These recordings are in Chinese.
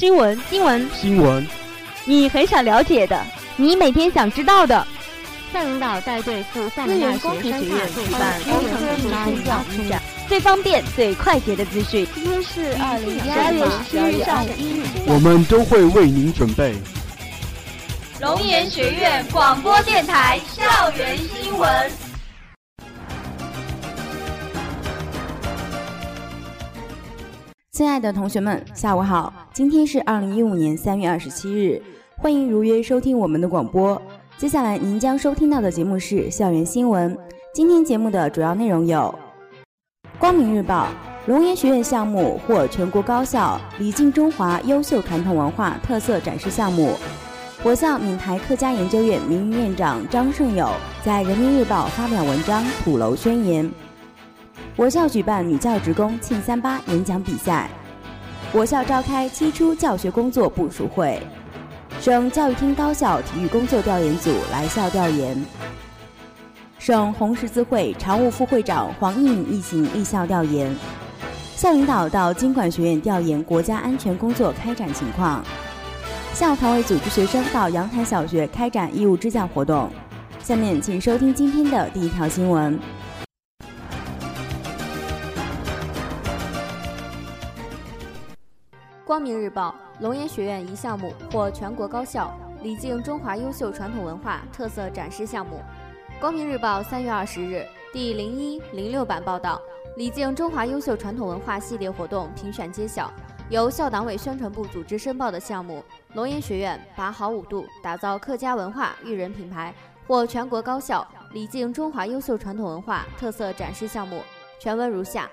新闻，新闻，新闻，你很想了解的，你每天想知道的。校领导带队赴厦门大学生态举办工程科技教育展，最方便、最快捷的资讯。今天是二零一二月十日上午一日，我们都会为您准备。龙岩学院广播电台校园新闻。亲爱的同学们，下午好！今天是二零一五年三月二十七日，欢迎如约收听我们的广播。接下来您将收听到的节目是校园新闻。今天节目的主要内容有：光明日报龙岩学院项目获全国高校礼敬中华优秀传统文化特色展示项目；我校闽台客家研究院名誉院长张胜友在人民日报发表文章土楼宣言；我校举办女教职工庆三八演讲比赛；我校召开期初教学工作部署会。省教育厅高校体育工作调研组来校调研。省红十字会常务副会长黄一敏一行莅校调研。校领导到经管学院调研国家安全工作开展情况。校团委组织学生到阳台小学开展义务支教活动。下面请收听今天的第一条新闻。光明日报。龙岩学院一项目获全国高校礼敬中华优秀传统文化特色展示项目。光明日报三月二十日第零一零六版报道，礼敬中华优秀传统文化系列活动评选揭晓，由校党委宣传部组织申报的项目“龙岩学院把好五度，打造客家文化育人品牌”获全国高校礼敬中华优秀传统文化特色展示项目。全文如下：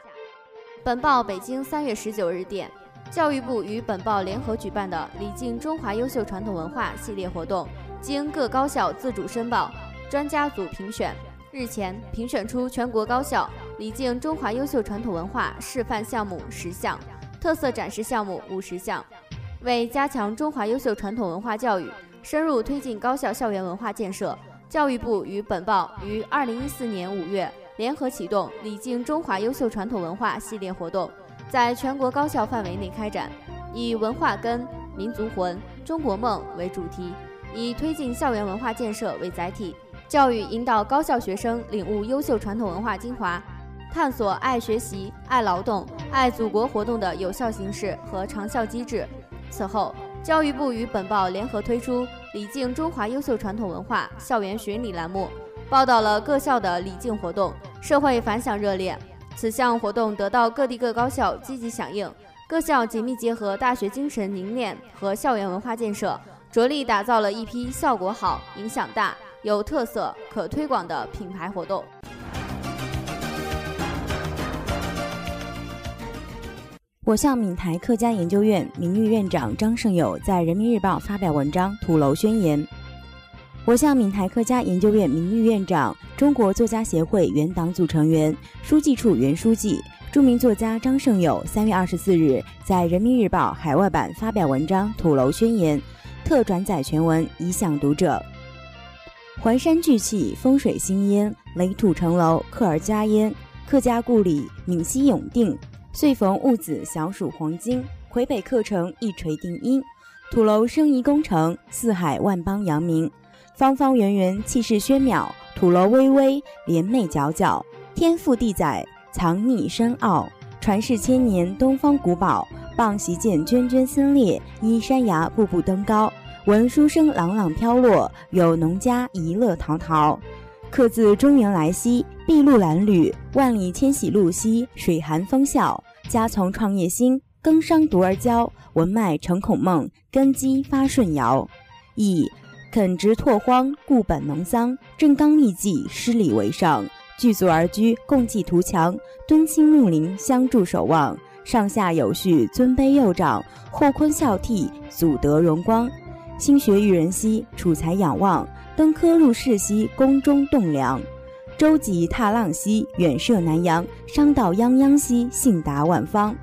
本报北京三月十九日电。教育部与本报联合举办的“礼敬中华优秀传统文化”系列活动，经各高校自主申报、专家组评选，日前评选出全国高校礼敬中华优秀传统文化示范项目十项，特色展示项目五十项。为加强中华优秀传统文化教育，深入推进高校校园文化建设，教育部与本报于二零一四年五月联合启动“礼敬中华优秀传统文化”系列活动。在全国高校范围内开展，以文化根、民族魂、中国梦为主题，以推进校园文化建设为载体，教育引导高校学生领悟优秀传统文化精华，探索爱学习、爱劳动、爱祖国活动的有效形式和长效机制。此后，教育部与本报联合推出“礼敬中华优秀传统文化校园巡礼”栏目，报道了各校的礼敬活动，社会反响热烈。此项活动得到各地各高校积极响应，各校紧密结合大学精神凝练和校园文化建设，着力打造了一批效果好、影响大、有特色、可推广的品牌活动。我校闽台客家研究院名誉院长张胜友在人民日报发表文章《土楼宣言》。我向闽台客家研究院名誉院长、中国作家协会原党组成员、书记处原书记、著名作家张胜友三月二十四日在人民日报海外版发表文章《土楼宣言》，特转载全文以享读者。环山聚气，风水兴焉；垒土成楼，客而家焉。客家故里，闽西永定。岁逢戊子，小暑黄金，魁北克城一锤定音。土楼生宜工程，四海万邦扬名。方方圆圆，气势轩渺；土楼巍巍，帘袂皎皎。天赋地载，藏匿深奥。传世千年，东方古堡。傍席见涓涓森列，依山崖步步登高。闻书声朗朗飘落，有农家怡乐陶陶。客自中原来兮，筚路蓝缕；万里千禧路兮，水寒风啸。家从创业兴，耕商独而骄。文脉诚孔孟，根基发舜尧。以垦植拓荒，固本农桑，正刚立纪，施礼为上。聚族而居，共济图强，敦亲睦邻，相助守望。上下有序，尊卑幼长，后坤孝悌，祖德荣光。兴学育人兮，储才仰望。登科入仕兮，宫中栋梁。舟楫踏浪兮，远涉南洋。商道泱泱兮，信达万方。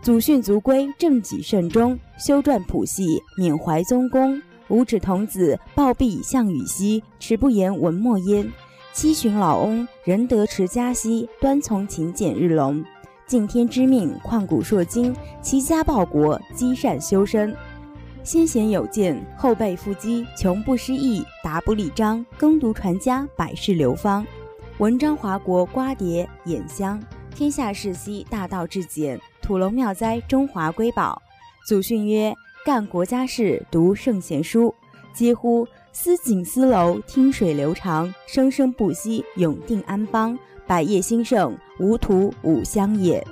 祖训族规，正己慎终。修撰谱系，缅怀宗公。五指童子抱臂向雨兮，持不言文墨焉。七旬老翁仁德持家兮，端从勤俭日隆。敬天知命，旷古烁今，齐家报国，积善修身。先贤有见，后辈复积，穷不失意，达不立章，耕读传家，百世流芳。文章华国，瓜瓞衍香，天下世熙，大道至简，土楼庙哉，中华瑰宝。祖训曰：干国家事，读圣贤书。嗟乎！思井思楼，听水流长，生生不息，永定安邦。百业兴盛，无土五乡也。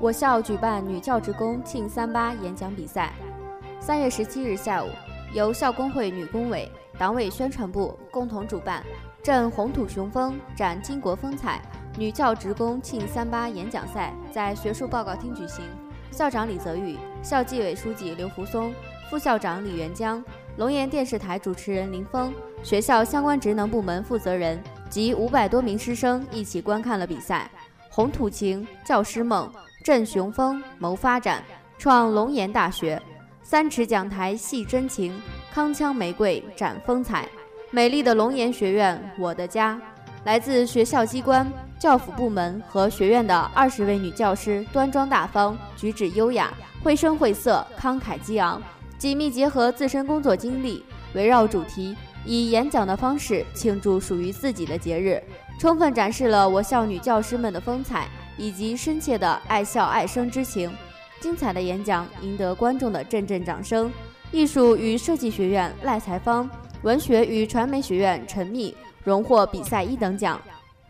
我校举办女教职工庆三八演讲比赛。三月十七日下午，由校工会女工委、党委宣传部共同主办“振红土雄风，展巾帼风采”女教职工庆三八演讲赛在学术报告厅举行。校长李泽宇、校纪委书记刘福松、副校长李元江、龙岩电视台主持人林峰、学校相关职能部门负责人及五百多名师生一起观看了比赛。红土情，教师梦。振雄风，谋发展，创龙岩大学。三尺讲台戏真情，铿锵玫瑰展风采。美丽的龙岩学院，我的家。来自学校机关、教辅部门和学院的二十位女教师，端庄大方，举止优雅，绘声绘色，慷慨激昂，紧密结合自身工作经历，围绕主题，以演讲的方式庆祝属于自己的节日，充分展示了我校女教师们的风采。以及深切的爱校爱生之情，精彩的演讲赢得观众的阵阵掌声。艺术与设计学院赖才芳，文学与传媒学院陈密荣获比赛一等奖。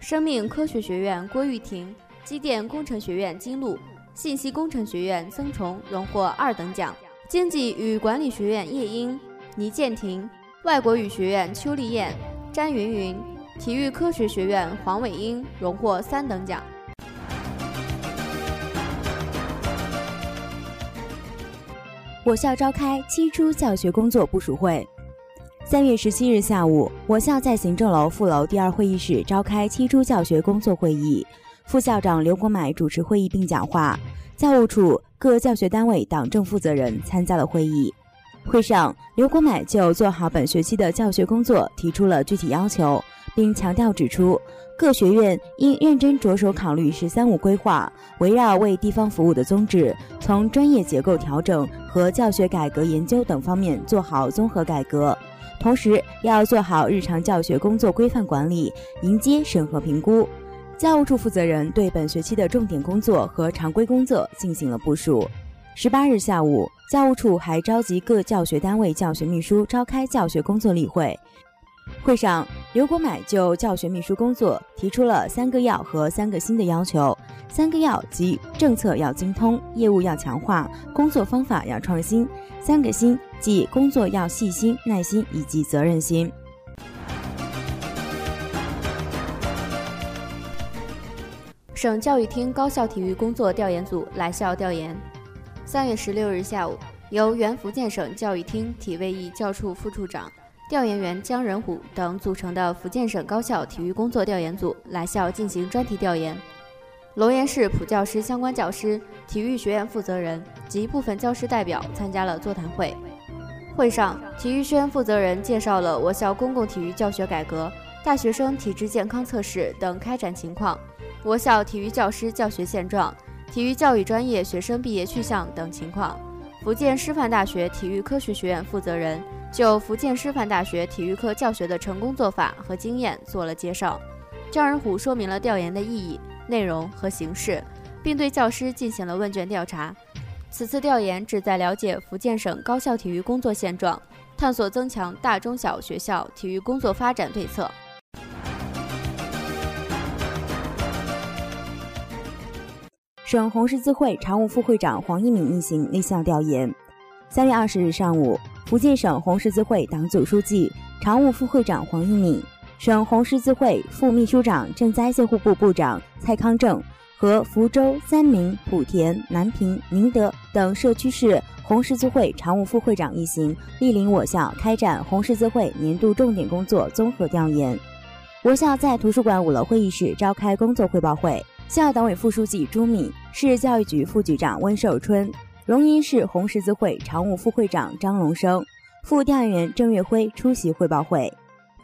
生命科学学院郭玉婷，机电工程学院金璐，信息工程学院曾崇荣获二等奖。经济与管理学院叶英、倪建婷，外国语学院邱丽燕、詹云云，体育科学学院黄伟英荣获三等奖。我校召开期初教学工作部署会。三月十七日下午，我校在行政楼副楼第二会议室召开期初教学工作会议，副校长刘国买主持会议并讲话，教务处各教学单位党政负责人参加了会议。会上，刘国买就做好本学期的教学工作提出了具体要求，并强调指出。各学院应认真着手考虑“十三五”规划，围绕为地方服务的宗旨，从专业结构调整和教学改革研究等方面做好综合改革。同时，要做好日常教学工作规范管理，迎接审核评估。教务处负责人对本学期的重点工作和常规工作进行了部署。十八日下午，教务处还召集各教学单位教学秘书召开教学工作例会。会上，刘国买就教学秘书工作提出了三个要和三个新的要求。三个要即政策要精通，业务要强化，工作方法要创新；三个新即工作要细心、耐心以及责任心。省教育厅高校体育工作调研组来校调研。三月十六日下午，由原福建省教育厅体卫艺教处副处长。调研员姜仁虎等组成的福建省高校体育工作调研组来校进行专题调研。龙岩市普教师相关教师、体育学院负责人及部分教师代表参加了座谈会。会上，体育学院负责人介绍了我校公共体育教学改革、大学生体质健康测试等开展情况，我校体育教师教学现状、体育教育专业学生毕业去向等情况。福建师范大学体育科学学院负责人。就福建师范大学体育课教学的成功做法和经验做了介绍，张仁虎说明了调研的意义、内容和形式，并对教师进行了问卷调查。此次调研旨在了解福建省高校体育工作现状，探索增强大中小学校体育工作发展对策。省红十字会常务副会长黄一敏一行立项调研。三月二十日上午。福建省红十字会党组书记、常务副会长黄一敏，省红十字会副秘书长、赈灾救护部部长蔡康正和福州、三明、莆田、南平、宁德等社区市红十字会常务副会长一行莅临我校开展红十字会年度重点工作综合调研。我校在图书馆五楼会议室召开工作汇报会，校党委副书记朱敏，市教育局副局长温寿春。龙岩市红十字会常务副会长张龙生、副调研员郑月辉出席汇报会。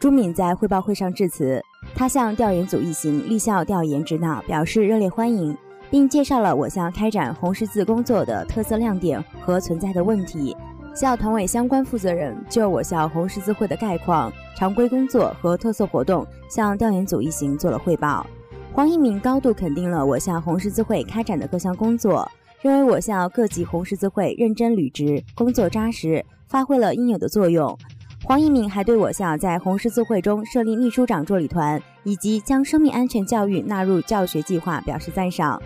朱敏在汇报会上致辞，他向调研组一行立校调研指导表示热烈欢迎，并介绍了我校开展红十字工作的特色亮点和存在的问题。校团委相关负责人就我校红十字会的概况、常规工作和特色活动向调研组一行做了汇报。黄一敏高度肯定了我校红十字会开展的各项工作，认为我校各级红十字会认真履职，工作扎实，发挥了应有的作用。黄一鸣还对我校在红十字会中设立秘书长助理团，以及将生命安全教育纳入教学计划表示赞赏。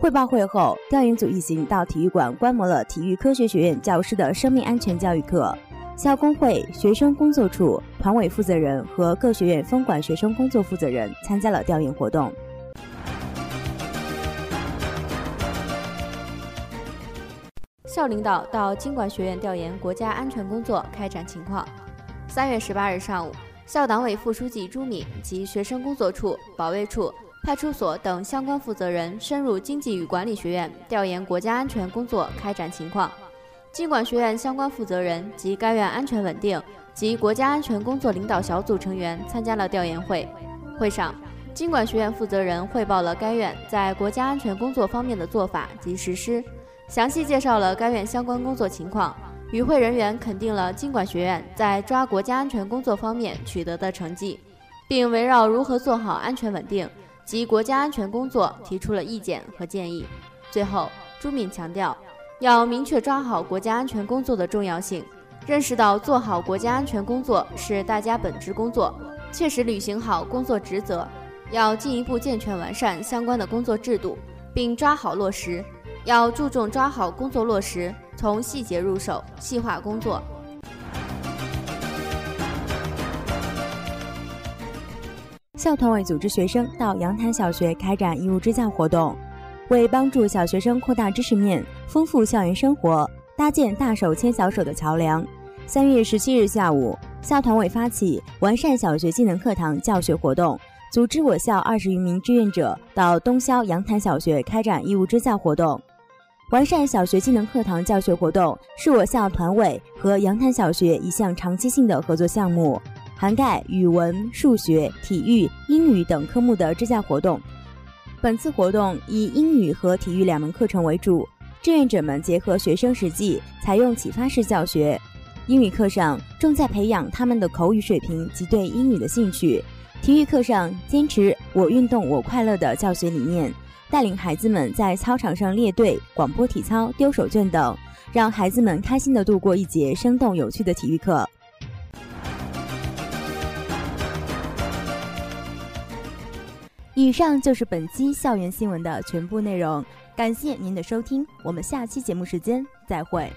汇报会后，调研组一行到体育馆观摩了体育科学学院教师的生命安全教育课。校工会、学生工作处、团委负责人和各学院分管学生工作负责人参加了调研活动。校领导到经管学院调研国家安全工作开展情况。三月十八日上午，校党委副书记朱敏及学生工作处、保卫处。派出所等相关负责人深入经济与管理学院调研国家安全工作开展情况，经管学院相关负责人及该院安全稳定及国家安全工作领导小组成员参加了调研会。会上，经管学院负责人汇报了该院在国家安全工作方面的做法及实施，详细介绍了该院相关工作情况。与会人员肯定了经管学院在抓国家安全工作方面取得的成绩，并围绕如何做好安全稳定。及国家安全工作提出了意见和建议。最后，朱敏强调，要明确抓好国家安全工作的重要性，认识到做好国家安全工作是大家本职工作，切实履行好工作职责。要进一步健全完善相关的工作制度，并抓好落实。要注重抓好工作落实，从细节入手，细化工作。校团委组织学生到杨潭小学开展义务支教活动，为帮助小学生扩大知识面、丰富校园生活，搭建大手牵小手的桥梁。三月十七日下午，校团委发起完善小学技能课堂教学活动，组织我校二十余名志愿者到东郊杨潭小学开展义务支教活动。完善小学技能课堂教学活动是我校团委和杨潭小学一项长期性的合作项目。涵盖语文、数学、体育、英语等科目的支教活动。本次活动以英语和体育两门课程为主，志愿者们结合学生实际，采用启发式教学。英语课上重在培养他们的口语水平及对英语的兴趣；体育课上坚持“我运动我快乐”的教学理念，带领孩子们在操场上列队、广播体操、丢手绢等，让孩子们开心的度过一节生动有趣的体育课。以上就是本期校园新闻的全部内容，感谢您的收听，我们下期节目时间再会。